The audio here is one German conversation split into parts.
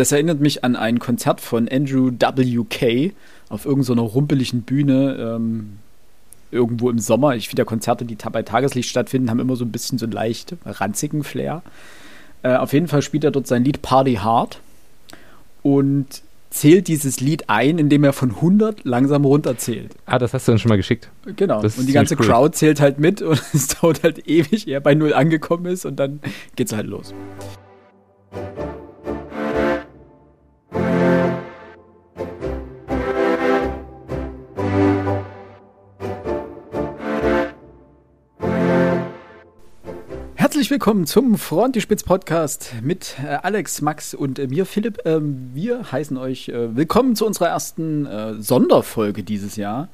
Das erinnert mich an ein Konzert von Andrew W.K. auf irgendeiner so rumpeligen Bühne ähm, irgendwo im Sommer. Ich finde ja Konzerte, die bei Tageslicht stattfinden, haben immer so ein bisschen so einen leicht ranzigen Flair. Äh, auf jeden Fall spielt er dort sein Lied Party Hard und zählt dieses Lied ein, indem er von 100 langsam runterzählt. Ah, das hast du uns schon mal geschickt. Genau. und die ganze cool. Crowd zählt halt mit und es dauert halt ewig, ehe er bei Null angekommen ist und dann geht's halt los. Herzlich willkommen zum Frontispitz Podcast mit äh, Alex, Max und äh, mir, Philipp. Ähm, wir heißen euch äh, willkommen zu unserer ersten Sonderfolge dieses Jahr,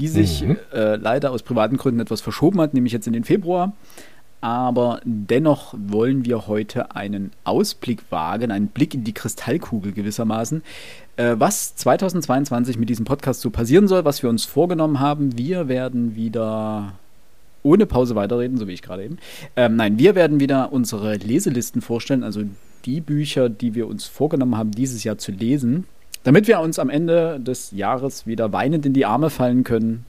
die sich mhm. Leider aus privaten Gründen etwas verschoben hat, nämlich jetzt in den Februar. Aber dennoch wollen wir heute einen Ausblick wagen, einen Blick in die Kristallkugel gewissermaßen, was 2022 mit diesem Podcast so passieren soll, was wir uns vorgenommen haben. Wir werden wieder ohne Pause weiterreden, so wie ich gerade eben. Ähm, nein, wir werden wieder unsere Leselisten vorstellen, also die Bücher, die wir uns vorgenommen haben, dieses Jahr zu lesen, damit wir uns am Ende des Jahres wieder weinend in die Arme fallen können,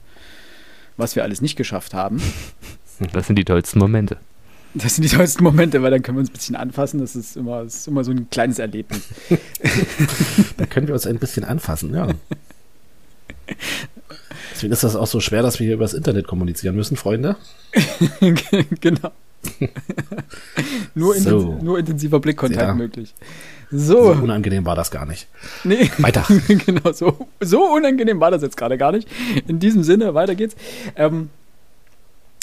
was wir alles nicht geschafft haben. Das sind die tollsten Momente. Das sind die tollsten Momente, weil dann können wir uns ein bisschen anfassen. Das ist immer, das ist immer so ein kleines Erlebnis. da können wir uns ein bisschen anfassen, ja. Deswegen ist das auch so schwer, dass wir hier übers Internet kommunizieren müssen, Freunde. genau. nur, so. intensiv, nur, intensiver Blickkontakt ja. möglich. So. so. unangenehm war das gar nicht. Nee. Weiter. genau, so, so unangenehm war das jetzt gerade gar nicht. In diesem Sinne, weiter geht's. Ähm,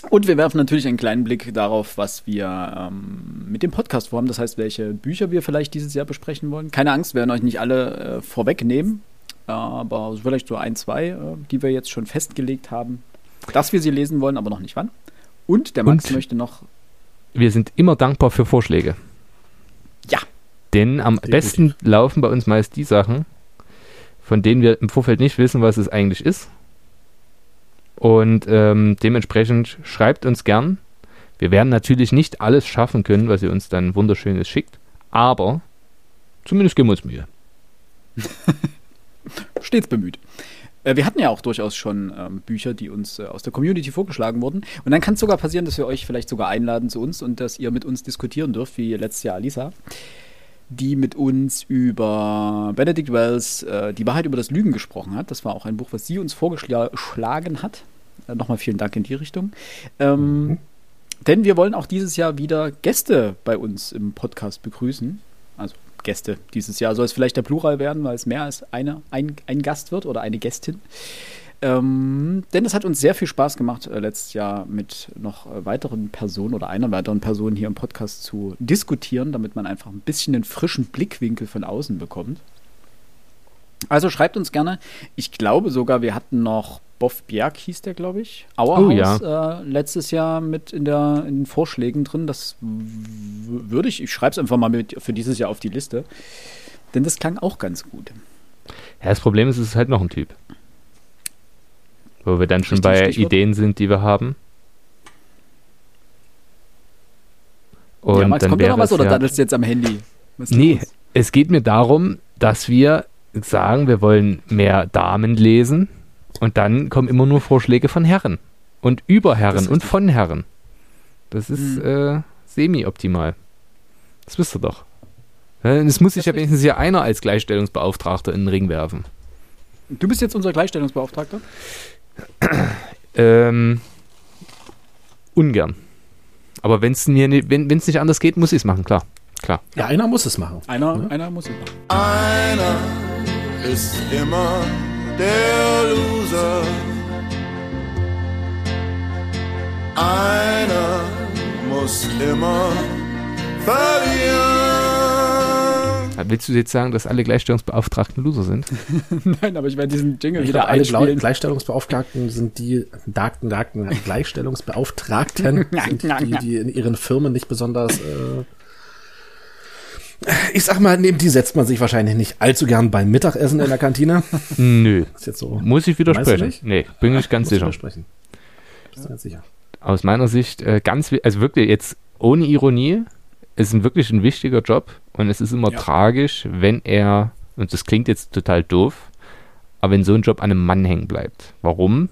und wir werfen natürlich einen kleinen Blick darauf, was wir ähm, mit dem Podcast vorhaben. Das heißt, welche Bücher wir vielleicht dieses Jahr besprechen wollen. Keine Angst, wir werden euch nicht alle äh, vorwegnehmen aber vielleicht so ein, zwei, äh, die wir jetzt schon festgelegt haben, dass wir sie lesen wollen, aber noch nicht wann. Und der Max Und möchte noch. Wir sind immer dankbar für Vorschläge. Ja. Denn am Definitiv. besten laufen bei uns meist die Sachen, von denen wir im Vorfeld nicht wissen, was es eigentlich ist. Und ähm, dementsprechend schreibt uns gern. Wir werden natürlich nicht alles schaffen können, was ihr uns dann wunderschönes schickt, aber zumindest geben wir uns Mühe. stets bemüht. Äh, wir hatten ja auch durchaus schon ähm, Bücher, die uns äh, aus der Community vorgeschlagen wurden. Und dann kann es sogar passieren, dass wir euch vielleicht sogar einladen zu uns und dass ihr mit uns diskutieren dürft, wie letztes Jahr Alisa, die mit uns über Benedict Wells äh, Die Wahrheit über das Lügen gesprochen hat. Das war auch ein Buch, was sie uns vorgeschlagen hat. Äh, Nochmal vielen Dank in die Richtung. Ähm, mhm. Denn wir wollen auch dieses Jahr wieder Gäste bei uns im Podcast begrüßen. Also Gäste. Dieses Jahr soll es vielleicht der Plural werden, weil es mehr als eine, ein, ein Gast wird oder eine Gästin. Ähm, denn es hat uns sehr viel Spaß gemacht, äh, letztes Jahr mit noch äh, weiteren Personen oder einer weiteren Person hier im Podcast zu diskutieren, damit man einfach ein bisschen den frischen Blickwinkel von außen bekommt. Also schreibt uns gerne. Ich glaube sogar, wir hatten noch Boff Bjerg hieß der, glaube ich. Auerhaus oh, ja. äh, letztes Jahr mit in, der, in den Vorschlägen drin. Das würde ich, ich schreibe es einfach mal mit für dieses Jahr auf die Liste. Denn das klang auch ganz gut. Ja, das Problem ist, es ist halt noch ein Typ. Wo wir dann schon Richtig bei Stichwort. Ideen sind, die wir haben. Und ja, Max, dann kommt da noch was oder ja, daddelst du jetzt am Handy? Was nee, es geht mir darum, dass wir sagen, wir wollen mehr Damen lesen und dann kommen immer nur Vorschläge von Herren und über Herren und von Herren. Das ist mhm. äh, semi-optimal. Das wisst ihr doch. Es muss sich ja wenigstens hier einer als Gleichstellungsbeauftragter in den Ring werfen. Du bist jetzt unser Gleichstellungsbeauftragter? ähm, ungern. Aber wenn's mir nicht, wenn es nicht anders geht, muss ich es machen, klar. klar. Ja, einer muss es machen. Einer, ne? einer muss es machen. Einer ist immer der Loser. Einer muss immer verlieren. Willst du jetzt sagen, dass alle Gleichstellungsbeauftragten Loser sind? Nein, aber ich werde diesen Jingle ich wieder alle einspielen. Gleichstellungsbeauftragten sind die Daten, Daten, Gleichstellungsbeauftragten, sind die, die in ihren Firmen nicht besonders äh, ich sag mal, neben die setzt man sich wahrscheinlich nicht allzu gern beim Mittagessen in der Kantine. Nö. Ist jetzt so. Muss ich widersprechen? Nee, bin ich ganz sicher. Widersprechen. Bist du ganz sicher? Aus meiner Sicht äh, ganz, also wirklich jetzt ohne Ironie, es ist ein wirklich ein wichtiger Job und es ist immer Ja. tragisch, wenn er, und das klingt jetzt total doof, aber wenn so ein Job an einem Mann hängen bleibt. Warum?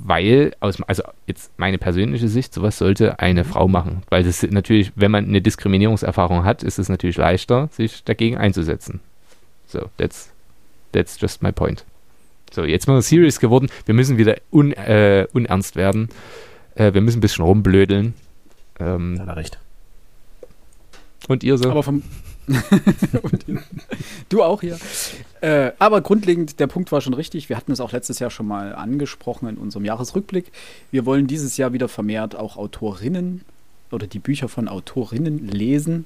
Weil, aus, also jetzt meine persönliche Sicht, sowas sollte eine Frau machen. Weil das natürlich, wenn man eine Diskriminierungserfahrung hat, ist es natürlich leichter, sich dagegen einzusetzen. So, that's, that's just my point. So, jetzt mal serious geworden. Wir müssen wieder un, äh, unernst werden. Äh, wir müssen ein bisschen rumblödeln. Ähm, Hat er recht. und ihr so? Aber vom. Du auch hier. Äh, aber grundlegend, der Punkt war schon richtig. Wir hatten es auch letztes Jahr schon mal angesprochen in unserem Jahresrückblick. Wir wollen dieses Jahr wieder vermehrt auch Autorinnen oder die Bücher von Autorinnen lesen.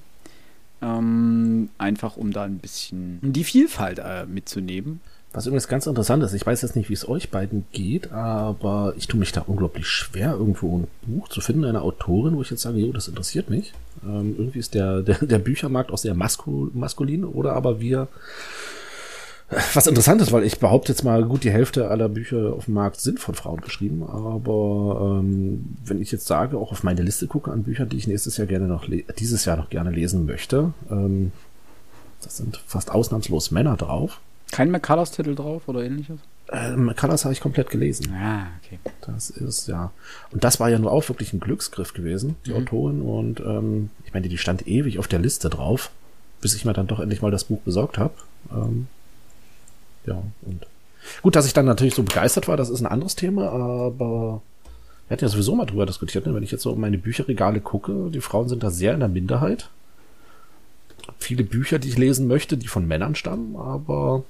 Ähm, einfach um da ein bisschen die Vielfalt äh, mitzunehmen. Was übrigens ganz interessant ist, ich weiß jetzt nicht, wie es euch beiden geht, aber ich tue mich da unglaublich schwer, irgendwo ein Buch zu finden, eine Autorin, wo ich jetzt sage, jo, das interessiert mich. Ähm, irgendwie ist der, der, der Büchermarkt auch sehr maskul maskulin oder aber wir. Was interessant ist, weil ich behaupte jetzt mal, gut, die Hälfte aller Bücher auf dem Markt sind von Frauen geschrieben, aber ähm, wenn ich jetzt sage, auch auf meine Liste gucke an Büchern, die ich nächstes Jahr gerne noch, dieses Jahr noch gerne lesen möchte, ähm, das sind fast ausnahmslos Männer drauf. Kein McCullers-Titel drauf oder ähnliches? Ähm, Colors habe ich komplett gelesen. Ah, okay. Das ist ja. Und das war ja nur auch wirklich ein Glücksgriff gewesen, die Autorin. Und ähm, ich meine, die stand ewig auf der Liste drauf, bis ich mir dann doch endlich mal das Buch besorgt habe. Ähm, ja, und gut, dass ich dann natürlich so begeistert war, das ist ein anderes Thema, aber wir hatten ja sowieso mal drüber diskutiert, ne? wenn ich jetzt so um meine Bücherregale gucke, die Frauen sind da sehr in der Minderheit. Viele Bücher, die ich lesen möchte, die von Männern stammen, aber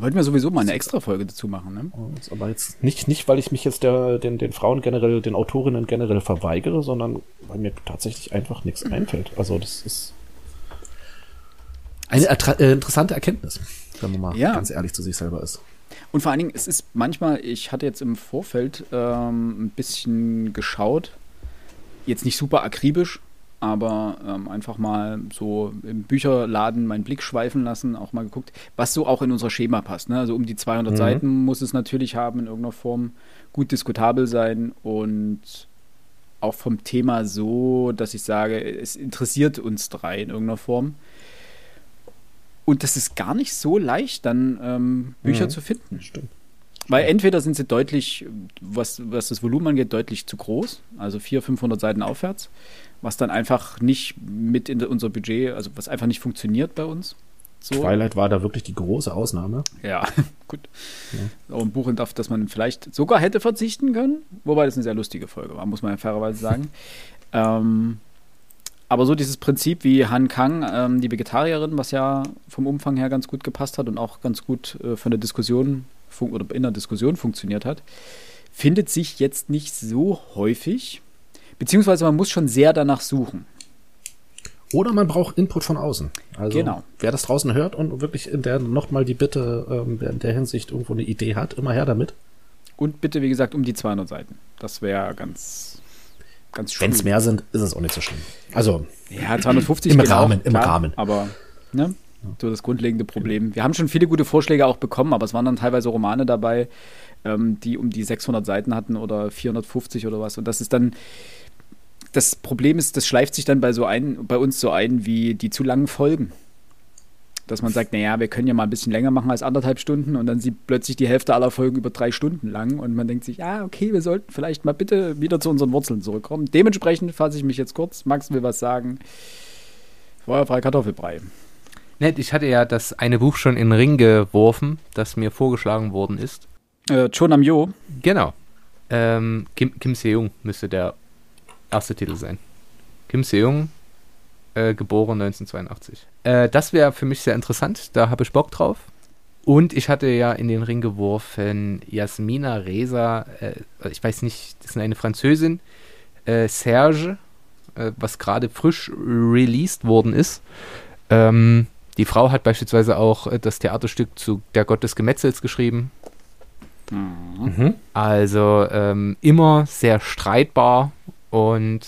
Wollten wir sowieso mal eine Extra-Folge dazu machen, ne? Aber jetzt nicht, nicht, weil ich mich jetzt der, den, den Frauen generell, den Autorinnen generell verweigere, sondern weil mir tatsächlich einfach nichts einfällt. Also das ist eine äh, interessante Erkenntnis, wenn man mal Ja. ganz ehrlich zu sich selber ist. Und vor allen Dingen, es ist manchmal, ich hatte jetzt im Vorfeld ähm, ein bisschen geschaut, jetzt nicht super akribisch, aber ähm, einfach mal so im Bücherladen meinen Blick schweifen lassen, auch mal geguckt, was so auch in unser Schema passt. Ne? Also um die 200 Mhm. Seiten muss es natürlich haben in irgendeiner Form, gut diskutabel sein und auch vom Thema so, dass ich sage, es interessiert uns drei in irgendeiner Form. Und das ist gar nicht so leicht, dann ähm, Bücher Mhm. zu finden. Stimmt. Weil entweder sind sie deutlich, was, was das Volumen angeht, deutlich zu groß, also 400, 500 Seiten aufwärts, was dann einfach nicht mit in unser Budget, also was einfach nicht funktioniert bei uns. So. Twilight war da wirklich die große Ausnahme. Ja, gut. Auch ein Buch, auf das man vielleicht sogar hätte verzichten können, wobei das eine sehr lustige Folge war, muss man ja fairerweise sagen. ähm, aber so dieses Prinzip wie Han Kang, ähm, die Vegetarierin, was ja vom Umfang her ganz gut gepasst hat und auch ganz gut äh, von der Diskussion oder in der Diskussion funktioniert hat, findet sich jetzt nicht so häufig. Beziehungsweise man muss schon sehr danach suchen. Oder man braucht Input von außen. Also Genau. wer das draußen hört und wirklich in der nochmal die Bitte, ähm, wer in der Hinsicht irgendwo eine Idee hat, immer her damit. Und bitte, wie gesagt, um die 200 Seiten. Das wäre ganz, ganz schön. Wenn es mehr sind, ist es auch nicht so schlimm. Also Ja, 250 Im geht auch, Rahmen, im klar, Rahmen. Aber, ne? So das grundlegende Problem. Wir haben schon viele gute Vorschläge auch bekommen, aber es waren dann teilweise Romane dabei, ähm, die um die 600 Seiten hatten oder 450 oder was. Und das ist dann, das Problem ist, das schleift sich dann bei so ein, bei uns so ein wie die zu langen Folgen. Dass man sagt, naja, wir können ja mal ein bisschen länger machen als anderthalb Stunden und dann sieht plötzlich die Hälfte aller Folgen über drei Stunden lang und man denkt sich, ja, okay, wir sollten vielleicht mal bitte wieder zu unseren Wurzeln zurückkommen. Dementsprechend fasse ich mich jetzt kurz. Max will was sagen. Feuerfrei Kartoffelbrei. Nett, ich hatte ja das eine Buch schon in den Ring geworfen, das mir vorgeschlagen worden ist. Äh, Chonam Yo. Genau. Ähm, Kim, Kim Se-Jung müsste der erste Titel sein. Kim Se-Jung, äh, geboren 1982. Äh, das wäre für mich sehr interessant, da habe ich Bock drauf. Und ich hatte ja in den Ring geworfen Jasmina Reza, äh, ich weiß nicht, das ist eine Französin, äh, Serge, äh, was gerade frisch released worden ist. Ähm, die Frau hat beispielsweise auch äh, das Theaterstück zu Der Gott des Gemetzels geschrieben. mhm. Also ähm, immer sehr streitbar und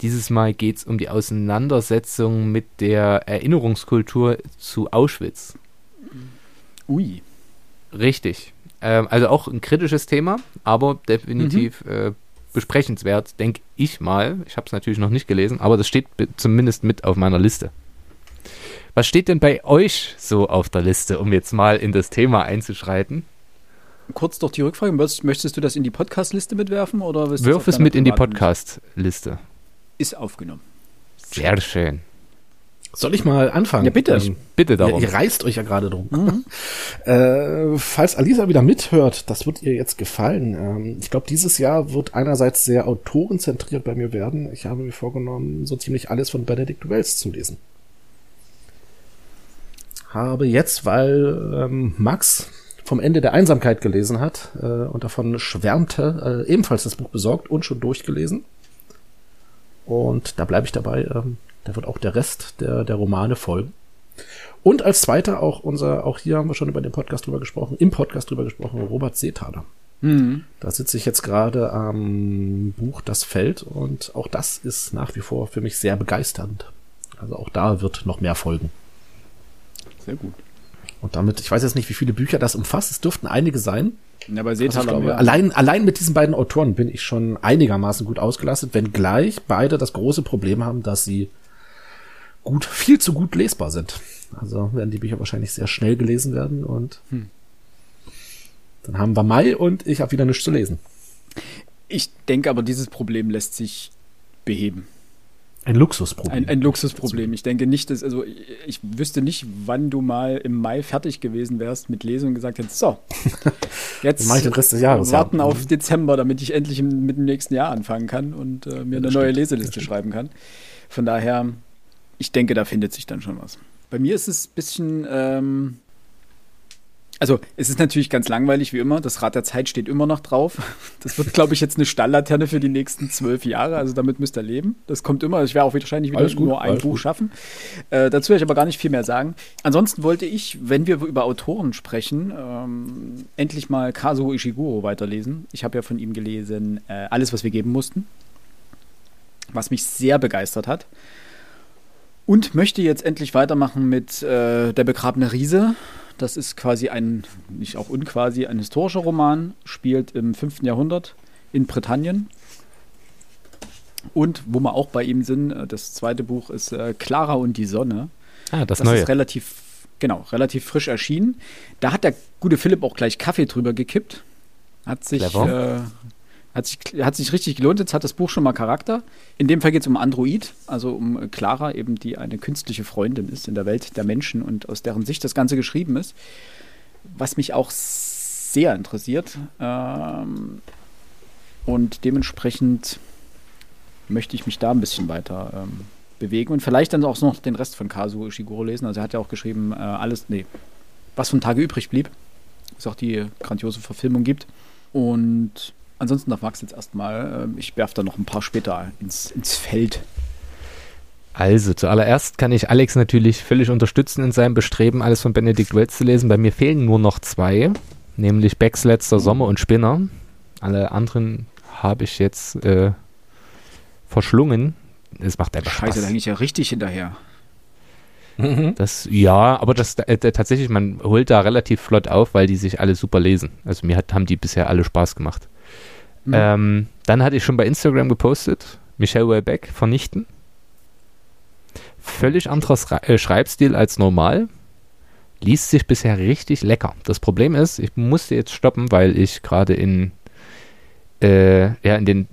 dieses Mal geht es um die Auseinandersetzung mit der Erinnerungskultur zu Auschwitz. Ui. Richtig. Ähm, also auch ein kritisches Thema, aber definitiv äh, besprechenswert, denke ich mal. Ich habe es natürlich noch nicht gelesen, aber das steht zumindest mit auf meiner Liste. Was steht denn bei euch so auf der Liste, um jetzt mal in das Thema einzuschreiten? Kurz doch die Rückfrage, möchtest du das in die Podcast-Liste mitwerfen? Oder Wirf es mit in die Podcast-Liste. Ist aufgenommen. Sehr schön. Soll ich mal anfangen? Ja, bitte. Ähm, bitte darum. Ihr, ihr reißt euch ja gerade drum. Mhm. äh, falls Alisa wieder mithört, das wird ihr jetzt gefallen. Ähm, ich glaube, dieses Jahr wird einerseits sehr autorenzentriert bei mir werden. Ich habe mir vorgenommen, so ziemlich alles von Benedict Wells zu lesen. Habe jetzt, weil ähm, Max vom Ende der Einsamkeit gelesen hat äh, und davon schwärmte, äh, ebenfalls das Buch besorgt und schon durchgelesen. Und da bleibe ich dabei. Ähm, da wird auch der Rest der, der Romane folgen. Und als zweiter auch unser, auch hier haben wir schon über den Podcast drüber gesprochen, im Podcast drüber gesprochen, Robert Seethaler. Mhm. Da sitze ich jetzt gerade am Buch Das Feld und auch das ist nach wie vor für mich sehr begeisternd. Also auch da wird noch mehr folgen. Sehr gut. Und damit, ich weiß jetzt nicht, wie viele Bücher das umfasst, es dürften einige sein. Ja, bei Seethaler also glaube, allein, allein mit diesen beiden Autoren bin ich schon einigermaßen gut ausgelastet, wenngleich beide das große Problem haben, dass sie gut, viel zu gut lesbar sind. Also werden die Bücher wahrscheinlich sehr schnell gelesen werden und hm. dann haben wir Mai und ich habe wieder nichts zu lesen. Ich denke aber, dieses Problem lässt sich beheben. Ein Luxusproblem. Ein, ein Luxusproblem. Ich denke nicht, dass, also ich, wüsste nicht, wann du mal im Mai fertig gewesen wärst mit Lesen und gesagt hättest, so, jetzt mache ich den Rest des Jahres. Warten ja. auf Dezember, damit ich endlich im, mit dem nächsten Jahr anfangen kann und äh, mir eine neue Leseliste schreiben kann. Von daher, ich denke, da findet sich dann schon was. Bei mir ist es ein bisschen, ähm, also es ist natürlich ganz langweilig wie immer. Das Rad der Zeit steht immer noch drauf. Das wird, glaube ich, jetzt eine Stalllaterne für die nächsten zwölf Jahre. Also damit müsst ihr leben. Das kommt immer. Ich werde auch wahrscheinlich wieder gut, nur ein Buch gut. schaffen. Äh, dazu werde ich aber gar nicht viel mehr sagen. Ansonsten wollte ich, wenn wir über Autoren sprechen, ähm, endlich mal Kazuo Ishiguro weiterlesen. Ich habe ja von ihm gelesen äh, Alles, was wir geben mussten. Was mich sehr begeistert hat. Und möchte jetzt endlich weitermachen mit äh, Der begrabene Riese. Das ist quasi ein, nicht auch unquasi, ein historischer Roman, spielt im 5. Jahrhundert in Britannien. Und wo wir auch bei ihm sind, äh, das zweite Buch ist äh, Clara und die Sonne. Ah, das, das neue. ist relativ, genau, relativ frisch erschienen. Da hat der gute Philipp auch gleich Kaffee drüber gekippt. Hat sich, äh, hat sich, hat sich richtig gelohnt. Jetzt hat das Buch schon mal Charakter. In dem Fall geht es um Android, also um Clara, eben die eine künstliche Freundin ist in der Welt der Menschen und aus deren Sicht das Ganze geschrieben ist. Was mich auch sehr interessiert. Ähm, und dementsprechend möchte ich mich da ein bisschen weiter ähm, bewegen und vielleicht dann auch noch den Rest von Kazuo Ishiguro lesen. Also er hat ja auch geschrieben, äh, alles, nee, was von Tage übrig blieb. Es auch die grandiose Verfilmung gibt. Und Ansonsten darf Max jetzt erstmal, ähm, ich werfe da noch ein paar später ins, ins Feld. Also, zuallererst kann ich Alex natürlich völlig unterstützen in seinem Bestreben, alles von Benedict Wells zu lesen. Bei mir fehlen nur noch zwei, nämlich Becks letzter Sommer und Spinner. Alle anderen habe ich jetzt äh, verschlungen. Es macht einfach Scheiße, Spaß. da ging ich ja richtig hinterher. Mhm. Das, ja, aber das äh, tatsächlich, man holt da relativ flott auf, weil die sich alle super lesen. Also mir hat, haben die bisher alle Spaß gemacht. Mhm. Ähm, dann hatte ich schon bei Instagram gepostet, Michelle Welbeck vernichten. Völlig anderer äh, Schreibstil als normal. Liest sich bisher richtig lecker. Das Problem ist, ich musste jetzt stoppen, weil ich gerade in, äh, ja, in den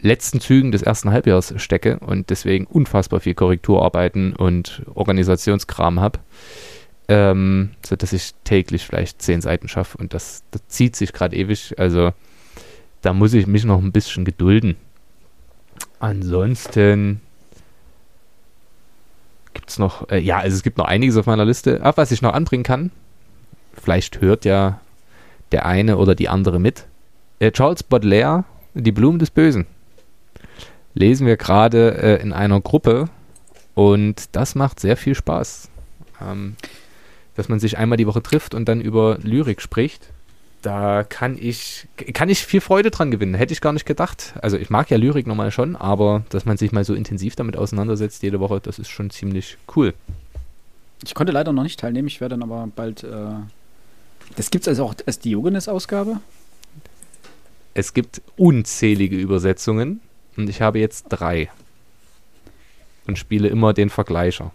letzten Zügen des ersten Halbjahres stecke und deswegen unfassbar viel Korrekturarbeiten und Organisationskram habe. Ähm, so dass ich täglich vielleicht zehn Seiten schaffe und das, das zieht sich gerade ewig. Also da muss ich mich noch ein bisschen gedulden. Ansonsten gibt es noch, äh, ja, also es gibt noch einiges auf meiner Liste. Ach, was ich noch anbringen kann, vielleicht hört ja der eine oder die andere mit. Äh, Charles Baudelaire, Die Blumen des Bösen. Lesen wir gerade äh, in einer Gruppe und das macht sehr viel Spaß. Ähm, dass man sich einmal die Woche trifft und dann über Lyrik spricht da kann ich, kann ich viel Freude dran gewinnen. Hätte ich gar nicht gedacht. Also ich mag ja Lyrik nochmal schon, aber dass man sich mal so intensiv damit auseinandersetzt jede Woche, das ist schon ziemlich cool. Ich konnte leider noch nicht teilnehmen, ich werde dann aber bald. Äh, das gibt es also auch als Diogenes-Ausgabe? es gibt unzählige Übersetzungen und ich habe jetzt drei. Und spiele immer den Vergleicher.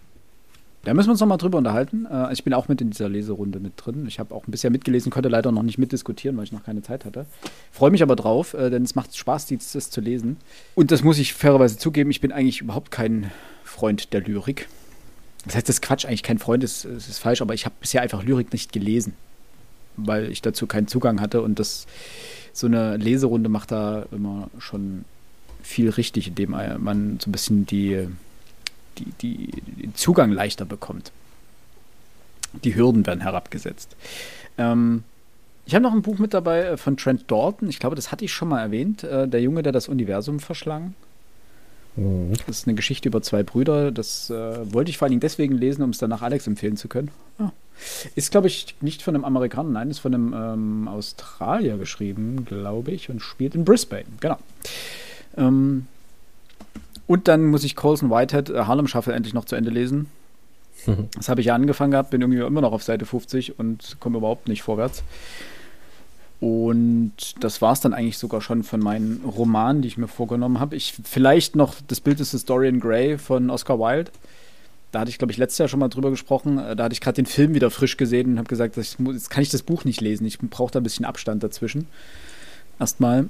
Da müssen wir uns nochmal drüber unterhalten. Äh, ich bin auch mit in dieser Leserunde mit drin. Ich habe auch ein bisschen mitgelesen, konnte leider noch nicht mitdiskutieren, weil ich noch keine Zeit hatte. Freue mich aber drauf, äh, denn es macht Spaß, das zu lesen. Und das muss ich fairerweise zugeben, ich bin eigentlich überhaupt kein Freund der Lyrik. Das heißt, das ist Quatsch, eigentlich kein Freund ist, ist falsch, aber ich habe bisher einfach Lyrik nicht gelesen, weil ich dazu keinen Zugang hatte und das so eine Leserunde macht da immer schon viel richtig, indem man so ein bisschen die, die, die, den Zugang leichter bekommt. Die Hürden werden herabgesetzt. Ähm, ich habe noch ein Buch mit dabei äh, von Trent Dalton. Ich glaube, das hatte ich schon mal erwähnt. Äh, der Junge, der das Universum verschlang. Mhm. Das ist eine Geschichte über zwei Brüder. Das äh, wollte ich vor allen Dingen deswegen lesen, um es danach Alex empfehlen zu können. Ah. Ist, glaube ich, nicht von einem Amerikaner, nein, ist von einem ähm, Australier geschrieben, glaube ich, und spielt in Brisbane. Genau. Ähm, und dann muss ich Colson Whitehead äh, Harlem Shuffle endlich noch zu Ende lesen. Mhm. Das habe ich ja angefangen gehabt, bin irgendwie immer noch auf Seite 50 und komme überhaupt nicht vorwärts. Und das war es dann eigentlich sogar schon von meinen Romanen, die ich mir vorgenommen habe. Ich vielleicht noch das Bild des Historian Grey von Oscar Wilde. Da hatte ich, glaube ich, letztes Jahr schon mal drüber gesprochen. Äh, da hatte ich gerade den Film wieder frisch gesehen und habe gesagt, ich, jetzt kann ich das Buch nicht lesen. Ich brauche da ein bisschen Abstand dazwischen. Erstmal.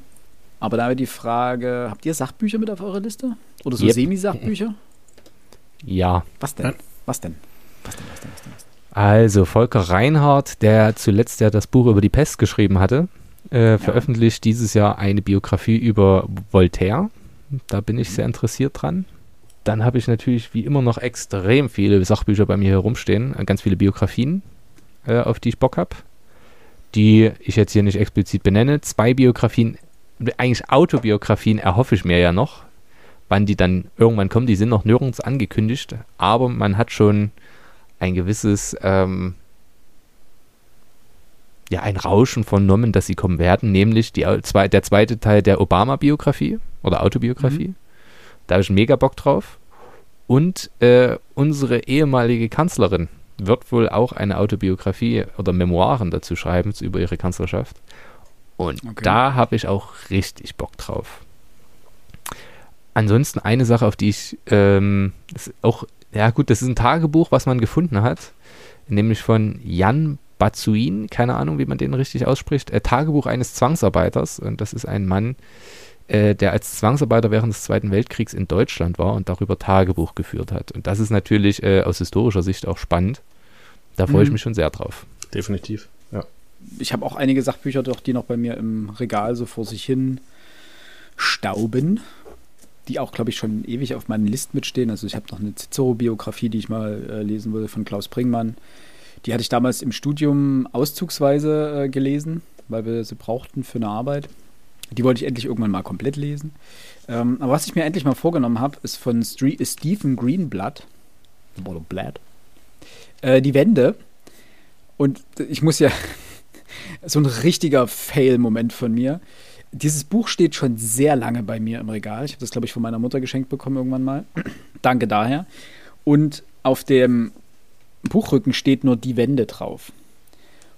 Aber da wäre die Frage: Habt ihr Sachbücher mit auf eurer Liste? Oder so yep. Semi-Sachbücher? Ja. Was denn? Was denn? Was denn? Was denn? Was denn? Was denn? Also Volker Reinhardt, der zuletzt ja das Buch über die Pest geschrieben hatte, äh, ja. veröffentlicht dieses Jahr eine Biografie über Voltaire. Da bin ich sehr interessiert dran. Dann habe ich natürlich wie immer noch extrem viele Sachbücher bei mir herumstehen, äh, ganz viele Biografien, äh, auf die ich Bock habe, die ich jetzt hier nicht explizit benenne. Zwei Biografien, eigentlich Autobiografien erhoffe ich mir ja noch, wann die dann irgendwann kommen. Die sind noch nirgends angekündigt, aber man hat schon ein gewisses, ähm, ja, ein Rauschen vernommen, dass sie kommen werden, nämlich die, der zweite Teil der Obama-Biografie oder Autobiografie. Mhm. Da habe ich mega Bock drauf. Und äh, unsere ehemalige Kanzlerin wird wohl auch eine Autobiografie oder Memoiren dazu schreiben über ihre Kanzlerschaft. Und okay. da habe ich auch richtig Bock drauf. Ansonsten eine Sache, auf die ich ähm, auch ja gut, das ist ein Tagebuch, was man gefunden hat, nämlich von Jan Bazuin, keine Ahnung, wie man den richtig ausspricht, äh, Tagebuch eines Zwangsarbeiters. Und das ist ein Mann, äh, der als Zwangsarbeiter während des Zweiten Weltkriegs in Deutschland war und darüber Tagebuch geführt hat. Und das ist natürlich äh, aus historischer Sicht auch spannend. Da freue mhm. ich mich schon sehr drauf. Definitiv. Ich habe auch einige Sachbücher, doch, die noch bei mir im Regal so vor sich hin stauben die auch, glaube ich, schon ewig auf meinen List mitstehen. Also ich habe noch eine Cicero-Biografie, die ich mal äh, lesen würde von Klaus Bringmann. Die hatte ich damals im Studium auszugsweise äh, gelesen, weil wir sie brauchten für eine Arbeit. Die wollte ich endlich irgendwann mal komplett lesen. Ähm, aber was ich mir endlich mal vorgenommen habe, ist von St Stephen Greenblatt. Blatt. Äh, die Wende. Und ich muss ja so ein richtiger Fail-Moment von mir. Dieses Buch steht schon sehr lange bei mir im Regal. Ich habe das, glaube ich, von meiner Mutter geschenkt bekommen irgendwann mal. Danke daher. Und auf dem Buchrücken steht nur die Wände drauf.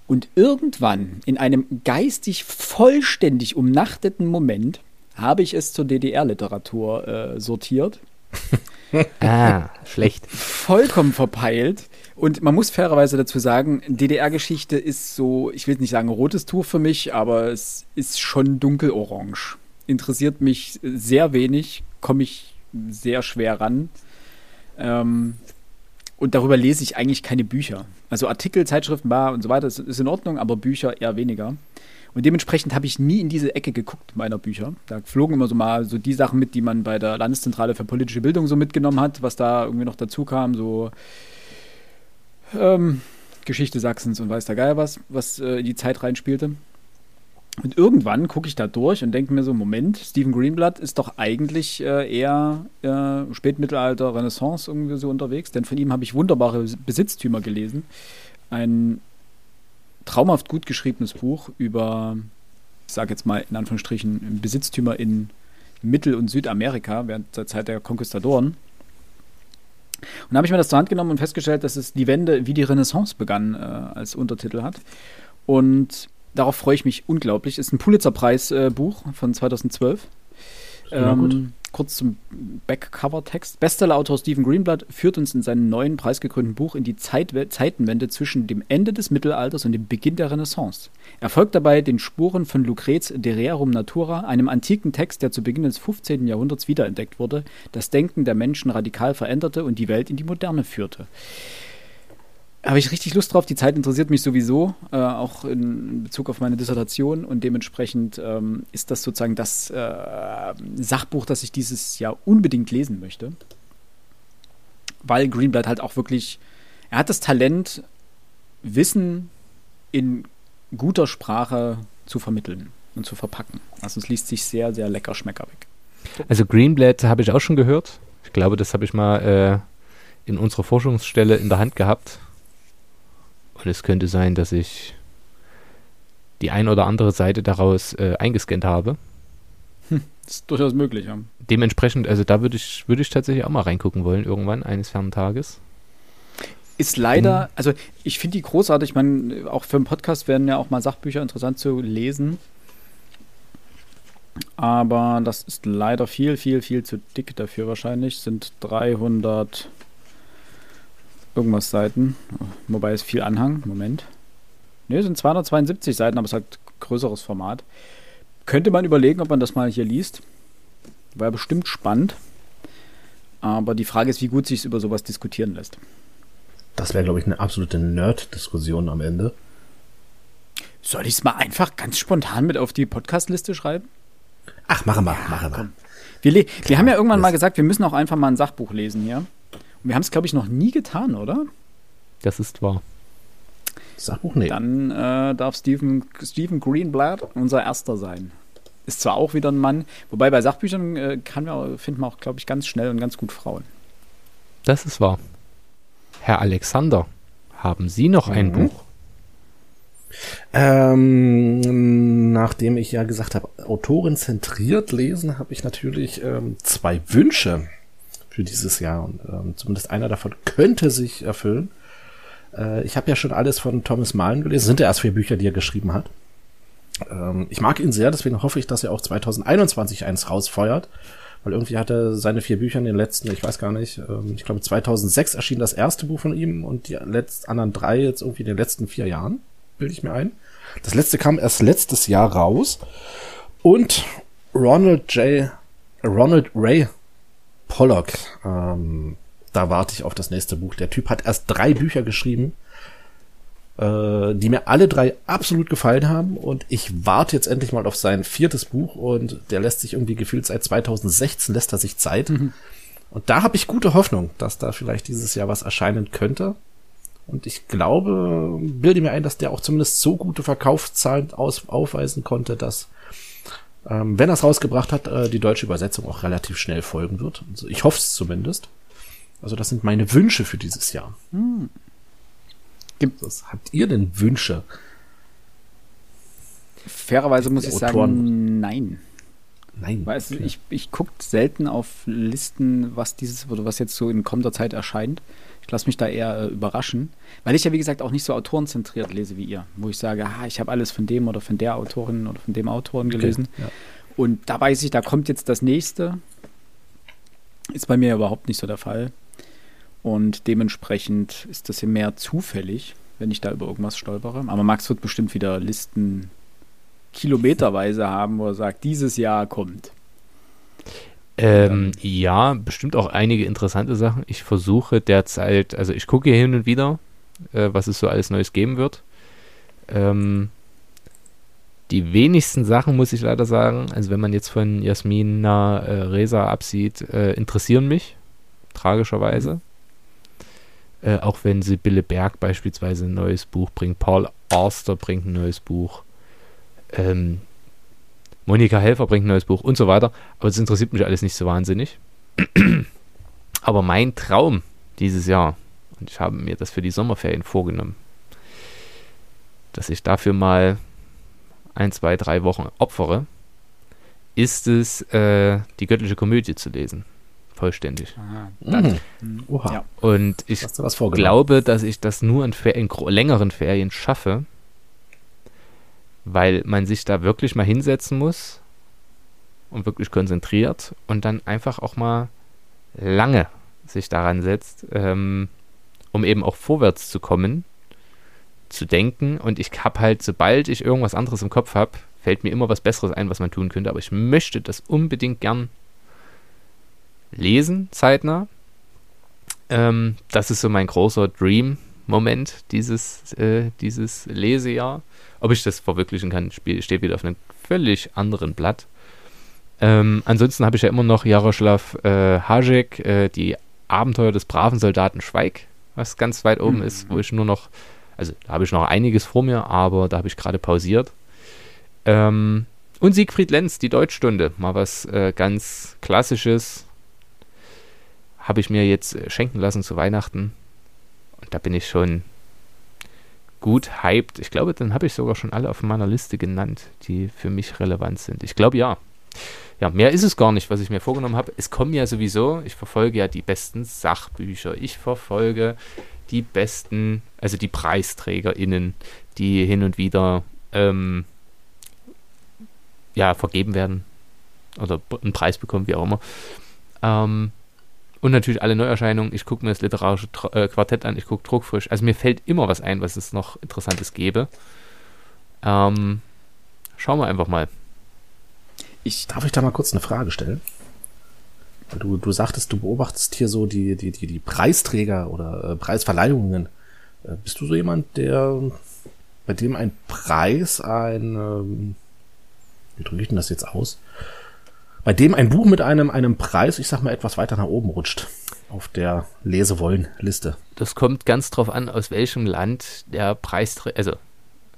Und irgendwann, in einem geistig vollständig umnachteten Moment, habe ich es zur DDR-Literatur äh, sortiert. ah, schlecht. Vollkommen verpeilt. Und man muss fairerweise dazu sagen, DDR-Geschichte ist so, ich will nicht sagen rotes Tuch für mich, aber es ist schon dunkelorange. Interessiert mich sehr wenig, komme ich sehr schwer ran. Ähm, und darüber lese ich eigentlich keine Bücher. Also Artikel, Zeitschriften, Bar und so weiter ist, ist in Ordnung, aber Bücher eher weniger. Und dementsprechend habe ich nie in diese Ecke geguckt meiner Bücher. Da flogen immer so mal so die Sachen mit, die man bei der Landeszentrale für politische Bildung so mitgenommen hat, was da irgendwie noch dazu kam, so ähm, Geschichte Sachsens und weiß der Geier was, was äh, in die Zeit reinspielte. Und irgendwann gucke ich da durch und denke mir so, Moment, Stephen Greenblatt ist doch eigentlich äh, eher äh, Spätmittelalter, Renaissance irgendwie so unterwegs, denn von ihm habe ich wunderbare Besitztümer gelesen. Ein traumhaft gut geschriebenes Buch über, ich sage jetzt mal in Anführungsstrichen, Besitztümer in Mittel- und Südamerika während der Zeit der Konquistadoren. Und da habe ich mir das zur Hand genommen und festgestellt, dass es die Wende wie die Renaissance begann äh, als Untertitel hat. Und darauf freue ich mich unglaublich. Ist ein Pulitzer-Preis-Buch von 2012. Ja, gut. Ähm, kurz zum Backcover-Text. Bestsellerautor Stephen Greenblatt führt uns in seinem neuen preisgekrönten Buch in die Zeitwe Zeitenwende zwischen dem Ende des Mittelalters und dem Beginn der Renaissance. Er folgt dabei den Spuren von Lucrez de Rerum Natura, einem antiken Text, der zu Beginn des 15. Jahrhunderts wiederentdeckt wurde, das Denken der Menschen radikal veränderte und die Welt in die Moderne führte. Habe ich richtig Lust drauf. Die Zeit interessiert mich sowieso, äh, auch in Bezug auf meine Dissertation. Und dementsprechend ähm, ist das sozusagen das äh, Sachbuch, das ich dieses Jahr unbedingt lesen möchte. Weil Greenblatt halt auch wirklich, er hat das Talent, Wissen in guter Sprache zu vermitteln und zu verpacken. Also es liest sich sehr, sehr lecker Schmecker weg. Also Greenblatt habe ich auch schon gehört. Ich glaube, das habe ich mal äh, in unserer Forschungsstelle in der Hand gehabt. Und es könnte sein, dass ich die ein oder andere Seite daraus äh, eingescannt habe. Das ist durchaus möglich, ja. Dementsprechend, also da würde ich, würde ich tatsächlich auch mal reingucken wollen, irgendwann, eines fernen Tages. Ist leider, also ich finde die großartig. Ich meine, auch für einen Podcast werden ja auch mal Sachbücher interessant zu lesen. Aber das ist leider viel, viel, viel zu dick dafür wahrscheinlich. Sind 300 irgendwas Seiten. Wobei es viel Anhang. Moment. Ne, sind 272 Seiten, aber es hat größeres Format. Könnte man überlegen, ob man das mal hier liest. War bestimmt spannend. Aber die Frage ist, wie gut sich es über sowas diskutieren lässt. Das wäre, glaube ich, eine absolute Nerd-Diskussion am Ende. Soll ich es mal einfach ganz spontan mit auf die Podcast-Liste schreiben? Ach, machen wir, machen wir. Wir, wir haben ja irgendwann mal gesagt, wir müssen auch einfach mal ein Sachbuch lesen hier. Wir haben es, glaube ich, noch nie getan, oder? Das ist wahr. Sachbuch, nee. Dann äh, darf Stephen, Stephen Greenblatt unser Erster sein. Ist zwar auch wieder ein Mann, wobei bei Sachbüchern äh, kann man, findet man auch, glaube ich, ganz schnell und ganz gut Frauen. Das ist wahr. Herr Alexander, haben Sie noch ein Mhm. Buch? Ähm, nachdem ich ja gesagt habe, Autoren zentriert lesen, habe ich natürlich ähm, zwei Wünsche für dieses Jahr. Und ähm, zumindest einer davon könnte sich erfüllen. Äh, ich habe ja schon alles von Thomas Malen gelesen. Sind ja erst vier Bücher, die er geschrieben hat. Ähm, ich mag ihn sehr, deswegen hoffe ich, dass er auch 2021 eins rausfeuert. Weil irgendwie hat er seine vier Bücher in den letzten, ich weiß gar nicht, ähm, ich glaube 2006 erschien das erste Buch von ihm und die letzten anderen drei jetzt irgendwie in den letzten vier Jahren, bilde ich mir ein. Das letzte kam erst letztes Jahr raus. Und Ronald J. Ronald Ray Pollock, ähm, da warte ich auf das nächste Buch. Der Typ hat erst drei Bücher geschrieben, äh, die mir alle drei absolut gefallen haben. Und ich warte jetzt endlich mal auf sein viertes Buch. Und der lässt sich irgendwie gefühlt seit 2016 lässt er sich Zeit. Und da habe ich gute Hoffnung, dass da vielleicht dieses Jahr was erscheinen könnte. Und ich glaube, bilde mir ein, dass der auch zumindest so gute Verkaufszahlen aus, aufweisen konnte, dass, ähm, wenn er es rausgebracht hat, äh, die deutsche Übersetzung auch relativ schnell folgen wird. Also ich hoffe es zumindest. Also das sind meine Wünsche für dieses Jahr. Gibt- Was habt ihr denn Wünsche? Fairerweise muss ich Autoren- sagen, nein. Nein. Es, okay. ich, ich gucke selten auf Listen, was dieses oder was jetzt so in kommender Zeit erscheint. Ich lasse mich da eher äh, überraschen, weil ich ja wie gesagt auch nicht so autorenzentriert lese wie ihr, wo ich sage, ah, ich habe alles von dem oder von der Autorin oder von dem Autoren gelesen. ja. Und da weiß ich, da kommt jetzt das nächste. Ist bei mir überhaupt nicht so der Fall. Und dementsprechend ist das hier mehr zufällig, wenn ich da über irgendwas stolpere. Aber Max wird bestimmt wieder Listen kilometerweise haben, wo er sagt, dieses Jahr kommt. Ähm, ja, bestimmt auch einige interessante Sachen. Ich versuche derzeit, also ich gucke hin und wieder, äh, was es so alles Neues geben wird. Ähm, die wenigsten Sachen, muss ich leider sagen, also wenn man jetzt von Jasmina äh, Reza absieht, äh, interessieren mich, tragischerweise. Äh, auch wenn Sibylle Berg beispielsweise ein neues Buch bringt, Paul Auster bringt ein neues Buch. Ähm, Monika Helfer bringt ein neues Buch und so weiter. Aber es interessiert mich alles nicht so wahnsinnig. Aber mein Traum dieses Jahr, und ich habe mir das für die Sommerferien vorgenommen, dass ich dafür mal ein, zwei, drei Wochen opfere, ist es, äh, die göttliche Komödie zu lesen. Vollständig. Aha, Mhm. Oha. Ja. Und ich glaube, dass ich das nur in, Fer in gro- längeren Ferien schaffe, weil man sich da wirklich mal hinsetzen muss und wirklich konzentriert und dann einfach auch mal lange sich daran setzt, ähm, um eben auch vorwärts zu kommen, zu denken. Und ich habe halt, sobald ich irgendwas anderes im Kopf habe, fällt mir immer was Besseres ein, was man tun könnte. Aber ich möchte das unbedingt gern lesen, zeitnah. Ähm, das ist so mein großer Dream-Moment, dieses, äh, dieses Lesejahr. Ob ich das verwirklichen kann, steht wieder auf einem völlig anderen Blatt. Ähm, ansonsten habe ich ja immer noch Jaroslav äh, Hajek, äh, die Abenteuer des braven Soldaten Schweig, was ganz weit oben mhm. ist, wo ich nur noch, also da habe ich noch einiges vor mir, aber da habe ich gerade pausiert. Ähm, und Siegfried Lenz, die Deutschstunde, mal was äh, ganz Klassisches, habe ich mir jetzt äh, schenken lassen zu Weihnachten. Und da bin ich schon gut hyped. Ich glaube, dann habe ich sogar schon alle auf meiner Liste genannt, die für mich relevant sind. Ich glaube ja. Ja, mehr ist es gar nicht, was ich mir vorgenommen habe. Es kommen ja sowieso, ich verfolge ja die besten Sachbücher. Ich verfolge die besten, also die PreisträgerInnen, die hin und wieder ähm, ja, vergeben werden oder einen Preis bekommen, wie auch immer. Ähm, und natürlich alle Neuerscheinungen. Ich gucke mir das literarische äh, Quartett an, ich gucke Druckfrisch. Also mir fällt immer was ein, was es noch Interessantes gäbe. Ähm, schauen wir einfach mal. Ich, darf ich da mal kurz eine Frage stellen? Du, du sagtest, du beobachtest hier so die, die, die, die Preisträger oder äh, Preisverleihungen. Äh, bist du so jemand, der bei dem ein Preis ein, ähm, wie drücke ich denn das jetzt aus? Bei dem ein Buch mit einem, einem Preis, ich sag mal, etwas weiter nach oben rutscht auf der Lesewollen-Liste. Das kommt ganz drauf an, aus welchem Land der Preisträger, also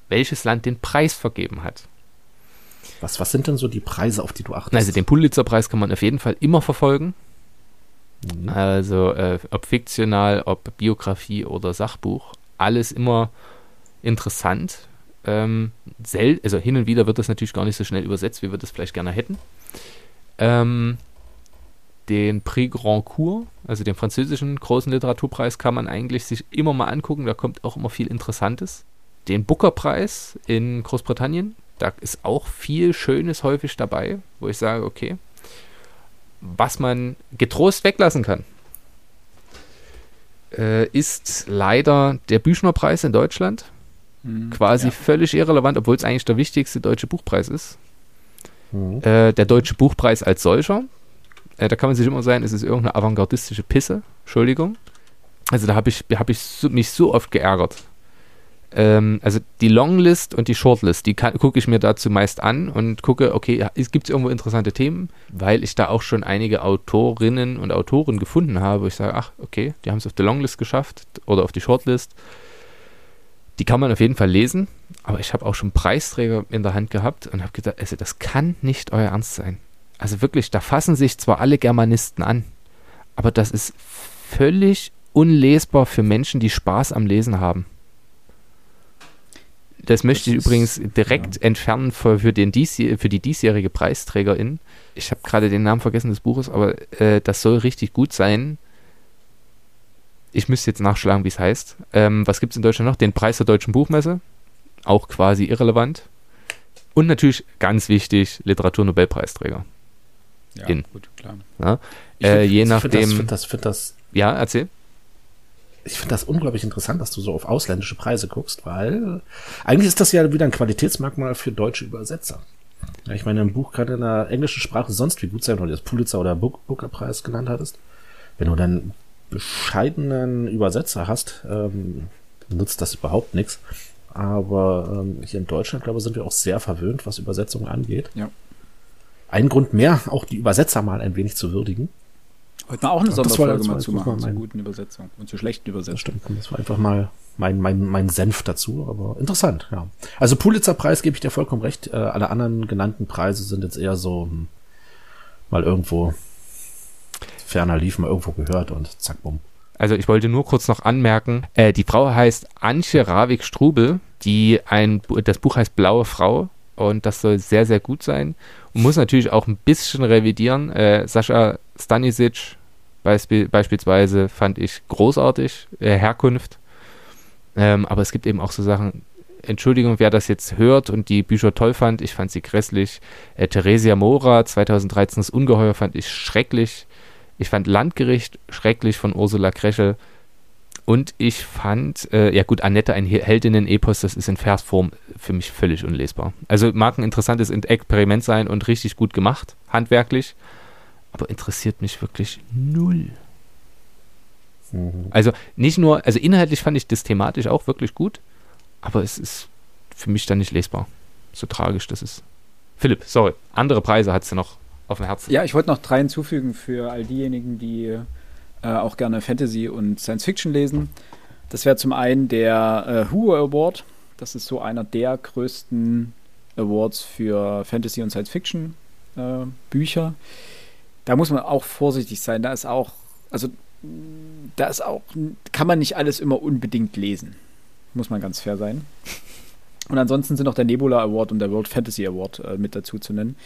welches Land den Preis vergeben hat. Was, was sind denn so die Preise, auf die du achtest? Also den Pulitzer-Preis kann man auf jeden Fall immer verfolgen. Mhm. Also äh, ob fiktional, ob Biografie oder Sachbuch, alles immer interessant. Ähm, sel also hin und wieder wird das natürlich gar nicht so schnell übersetzt, wie wir das vielleicht gerne hätten. Ähm, den Prix Grand Cours, also den französischen großen Literaturpreis, kann man eigentlich sich immer mal angucken. Da kommt auch immer viel Interessantes. Den Booker-Preis in Großbritannien, da ist auch viel Schönes häufig dabei, wo ich sage, okay, was man getrost weglassen kann, äh, ist leider der Büchner-Preis in Deutschland. Mhm, Quasi ja. völlig irrelevant, obwohl es eigentlich der wichtigste deutsche Buchpreis ist. Mhm. Äh, der Deutsche Buchpreis als solcher, äh, da kann man sich immer sagen, es ist irgendeine avantgardistische Pisse. Entschuldigung. Also da habe ich, hab ich so, mich so oft geärgert ähm, also die Longlist und die Shortlist, die gucke ich mir dazu meist an und gucke, okay, gibt es irgendwo interessante Themen, weil ich da auch schon einige Autorinnen und Autoren gefunden habe, ich sage, ach, okay, die haben es auf die Longlist geschafft oder auf die Shortlist. Die kann man auf jeden Fall lesen, aber ich habe auch schon Preisträger in der Hand gehabt und habe gedacht, also das kann nicht euer Ernst sein. Also wirklich, da fassen sich zwar alle Germanisten an, aber das ist völlig unlesbar für Menschen, die Spaß am Lesen haben. Das möchte ich übrigens direkt ja. entfernen für, für, den dies, für die diesjährige Preisträgerin. Ich habe gerade den Namen vergessen des Buches, aber äh, das soll richtig gut sein. Ich müsste jetzt nachschlagen, wie es heißt. Ähm, was gibt es in Deutschland noch? Den Preis der Deutschen Buchmesse. Auch quasi irrelevant. Und natürlich ganz wichtig, Literaturnobelpreisträger. Ja, in. gut, klar. Ja? Äh, je nachdem. Ich finde das, find das, ja, erzähl ich finde das unglaublich interessant, dass du so auf ausländische Preise guckst, weil eigentlich ist das ja wieder ein Qualitätsmerkmal für deutsche Übersetzer. Ja, ich meine, ein Buch kann in der englischen Sprache sonst wie gut sein, weil du das Pulitzer oder Booker Preis genannt hattest. Wenn du dann bescheidenen Übersetzer hast, ähm, nutzt das überhaupt nichts. Aber ähm, hier in Deutschland, glaube ich, sind wir auch sehr verwöhnt, was Übersetzungen angeht. Ja. Ein Grund mehr, auch die Übersetzer mal ein wenig zu würdigen. Heute mal auch eine Sonderfolge mal zu machen, zur guten Übersetzung und zur schlechten Übersetzung. Das stimmt, das war einfach mal mein, mein, mein Senf dazu, aber interessant, ja. Also Pulitzer-Preis gebe ich dir vollkommen recht. Äh, alle anderen genannten Preise sind jetzt eher so hm, mal irgendwo ferner lief, mal irgendwo gehört und zack, bumm. Also ich wollte nur kurz noch anmerken, äh, die Frau heißt Antje Ravik-Strubel, die ein, das Buch heißt Blaue Frau und das soll sehr, sehr gut sein. Und muss natürlich auch ein bisschen revidieren. Äh, Sascha Stanisic beisp beispielsweise fand ich großartig, äh, Herkunft. Ähm, aber es gibt eben auch so Sachen, Entschuldigung, wer das jetzt hört und die Bücher toll fand, ich fand sie grässlich. Äh, Theresia Mora, 2013 das Ungeheuer, fand ich schrecklich. Ich fand Landgericht schrecklich von Ursula Kreschel. Und ich fand, äh, ja gut, Annette, ein Heldinnen-Epos, das ist in Versform für mich völlig unlesbar. Also mag ein interessantes Experiment sein und richtig gut gemacht, handwerklich, aber interessiert mich wirklich null. Mhm. Also nicht nur, also inhaltlich fand ich das thematisch auch wirklich gut, aber es ist für mich dann nicht lesbar. So tragisch das ist. Philipp, sorry, andere Preise hat sie noch auf dem Herzen. Ja, ich wollte noch drei hinzufügen für all diejenigen, die äh, auch gerne Fantasy und Science Fiction lesen. Das wäre zum einen der äh, Who Award. Das ist so einer der größten Awards für Fantasy und Science Fiction äh, Bücher. Da muss man auch vorsichtig sein. Da ist auch, also da ist auch, kann man nicht alles immer unbedingt lesen. Muss man ganz fair sein. Und ansonsten sind auch der Nebula Award und der World Fantasy Award äh, mit dazu zu nennen.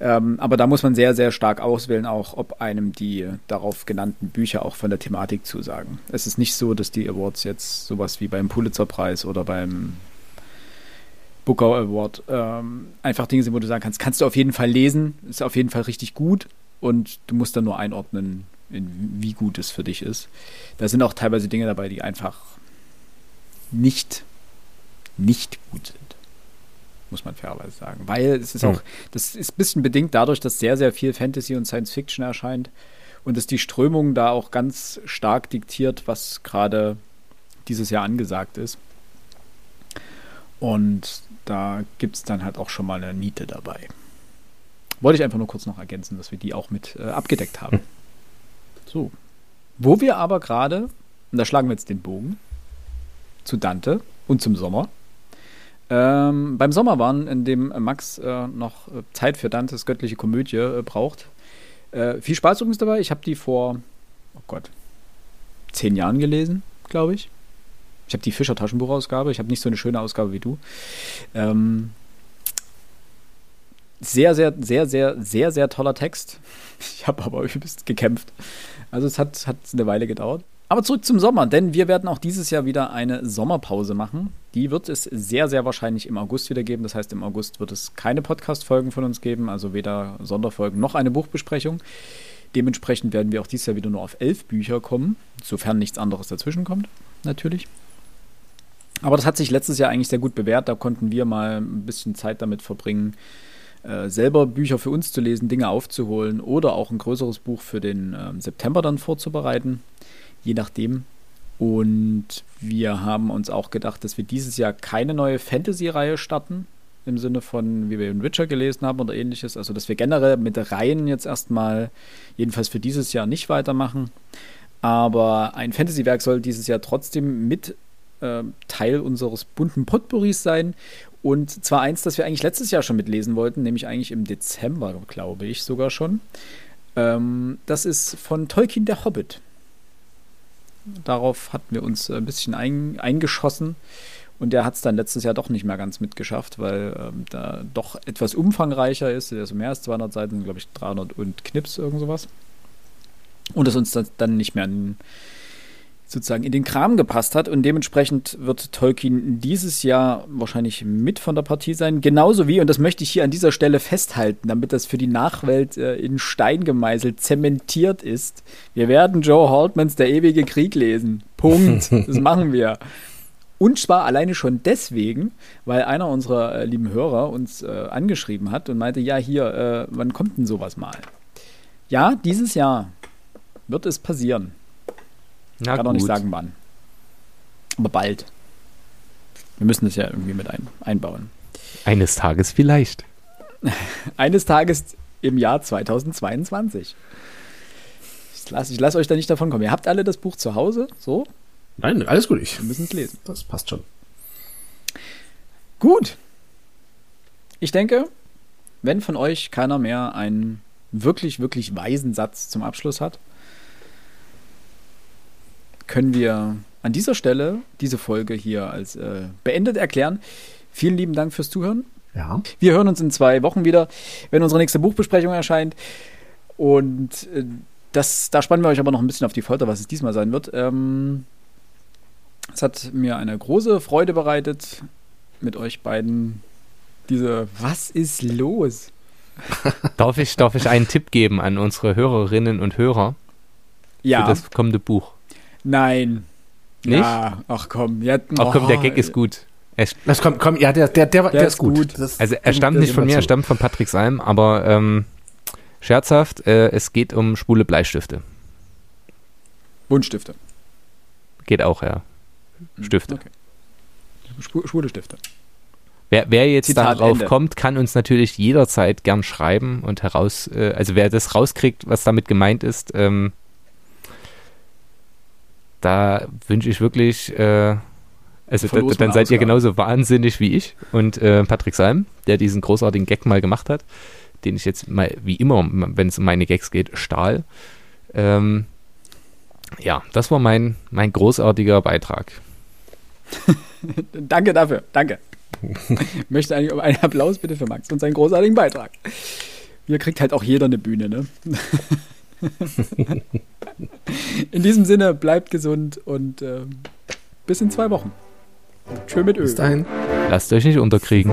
Ähm, aber da muss man sehr, sehr stark auswählen, auch ob einem die darauf genannten Bücher auch von der Thematik zusagen. Es ist nicht so, dass die Awards jetzt sowas wie beim Pulitzer-Preis oder beim Booker Award ähm, einfach Dinge sind, wo du sagen kannst, kannst du auf jeden Fall lesen, ist auf jeden Fall richtig gut und du musst dann nur einordnen, wie gut es für dich ist. Da sind auch teilweise Dinge dabei, die einfach nicht nicht gut sind. Muss man fairerweise sagen. Weil es ist auch, das ist ein bisschen bedingt dadurch, dass sehr, sehr viel Fantasy und Science Fiction erscheint und dass die Strömung da auch ganz stark diktiert, was gerade dieses Jahr angesagt ist. Und da gibt es dann halt auch schon mal eine Niete dabei. Wollte ich einfach nur kurz noch ergänzen, dass wir die auch mit äh, abgedeckt haben. Hm. So. Wo wir aber gerade, und da schlagen wir jetzt den Bogen, zu Dante und zum Sommer, ähm, beim Sommer waren, in dem Max äh, noch äh, Zeit für Dantes göttliche Komödie äh, braucht. Äh, viel Spaß übrigens dabei. Ich habe die vor, oh Gott, zehn Jahren gelesen, glaube ich. Ich habe die Fischer Taschenbuchausgabe. Ich habe nicht so eine schöne Ausgabe wie du. Ähm, sehr, sehr, sehr, sehr, sehr, sehr toller Text. Ich habe aber übelst gekämpft. Also es hat, hat eine Weile gedauert. Aber zurück zum Sommer, denn wir werden auch dieses Jahr wieder eine Sommerpause machen. Die wird es sehr, sehr wahrscheinlich im August wieder geben. Das heißt, im August wird es keine Podcast-Folgen von uns geben, also weder Sonderfolgen noch eine Buchbesprechung. Dementsprechend werden wir auch dieses Jahr wieder nur auf elf Bücher kommen, sofern nichts anderes dazwischen kommt, natürlich. Aber das hat sich letztes Jahr eigentlich sehr gut bewährt. Da konnten wir mal ein bisschen Zeit damit verbringen, äh, selber Bücher für uns zu lesen, Dinge aufzuholen oder auch ein größeres Buch für den äh, September dann vorzubereiten je nachdem. Und wir haben uns auch gedacht, dass wir dieses Jahr keine neue Fantasy-Reihe starten, im Sinne von, wie wir in Witcher gelesen haben oder ähnliches. Also, dass wir generell mit Reihen jetzt erstmal, jedenfalls für dieses Jahr, nicht weitermachen. Aber ein Fantasy-Werk soll dieses Jahr trotzdem mit äh, Teil unseres bunten Potpourris sein. Und zwar eins, das wir eigentlich letztes Jahr schon mitlesen wollten, nämlich eigentlich im Dezember, glaube ich sogar schon. Ähm, das ist von Tolkien der Hobbit. Darauf hatten wir uns ein bisschen ein, eingeschossen. Und der hat es dann letztes Jahr doch nicht mehr ganz mitgeschafft, weil ähm, da doch etwas umfangreicher ist. Also mehr als 200 Seiten, glaube ich 300 und Knips, irgend sowas. Und es uns dann nicht mehr in, sozusagen in den Kram gepasst hat. Und dementsprechend wird Tolkien dieses Jahr wahrscheinlich mit von der Partie sein. Genauso wie, und das möchte ich hier an dieser Stelle festhalten, damit das für die Nachwelt äh, in Stein gemeißelt, zementiert ist. Wir werden Joe Haltmans Der ewige Krieg lesen. Punkt. Das machen wir. Und zwar alleine schon deswegen, weil einer unserer äh, lieben Hörer uns äh, angeschrieben hat und meinte, ja, hier, äh, wann kommt denn sowas mal? Ja, dieses Jahr wird es passieren. Na Kann gut. auch nicht sagen, wann. Aber bald. Wir müssen das ja irgendwie mit ein, einbauen. Eines Tages vielleicht. Eines Tages im Jahr 2022. Ich lasse lass euch da nicht davon kommen. Ihr habt alle das Buch zu Hause, so? Nein, alles gut. Ich Wir müssen es lesen. Das passt schon. Gut. Ich denke, wenn von euch keiner mehr einen wirklich, wirklich weisen Satz zum Abschluss hat, können wir an dieser Stelle diese Folge hier als äh, beendet erklären. Vielen lieben Dank fürs Zuhören. Ja. Wir hören uns in zwei Wochen wieder, wenn unsere nächste Buchbesprechung erscheint. Und äh, das, da spannen wir euch aber noch ein bisschen auf die Folter, was es diesmal sein wird. Ähm, es hat mir eine große Freude bereitet, mit euch beiden diese Was ist los? Darf ich, darf ich einen Tipp geben an unsere Hörerinnen und Hörer Ja, für das kommende Buch? Nein. Nicht? Ja, ach komm. Ja, Ach komm, der oh, Gag ist gut. Er, Das kommt, komm, ja, der, der, der, der, Der ist ist gut. gut. Das also er stammt nicht von mir, er dazu. stammt von Patrick Salm, aber ähm, scherzhaft, äh, es geht um schwule Bleistifte. Buntstifte. Geht auch, ja. Stifte. Okay. Schwu- Schwule Stifte. Wer, wer jetzt Zitat darauf Ende. kommt, kann uns natürlich jederzeit gern schreiben und heraus, äh, also wer das rauskriegt, was damit gemeint ist, ähm, da wünsche ich wirklich, äh, also da, dann seid ihr genauso wahnsinnig wie ich und äh, Patrick Salm, der diesen großartigen Gag mal gemacht hat, den ich jetzt mal, wie immer, wenn es um meine Gags geht, stahl. Ähm, ja, das war mein, mein großartiger Beitrag. Danke dafür. Danke. Ich möchte eigentlich um einen Applaus bitte für Max und seinen großartigen Beitrag. Hier kriegt halt auch jeder eine Bühne, ne? In diesem Sinne, bleibt gesund und ähm, bis in zwei Wochen. Tschö mit Öl. Bis dahin. Lasst euch nicht unterkriegen.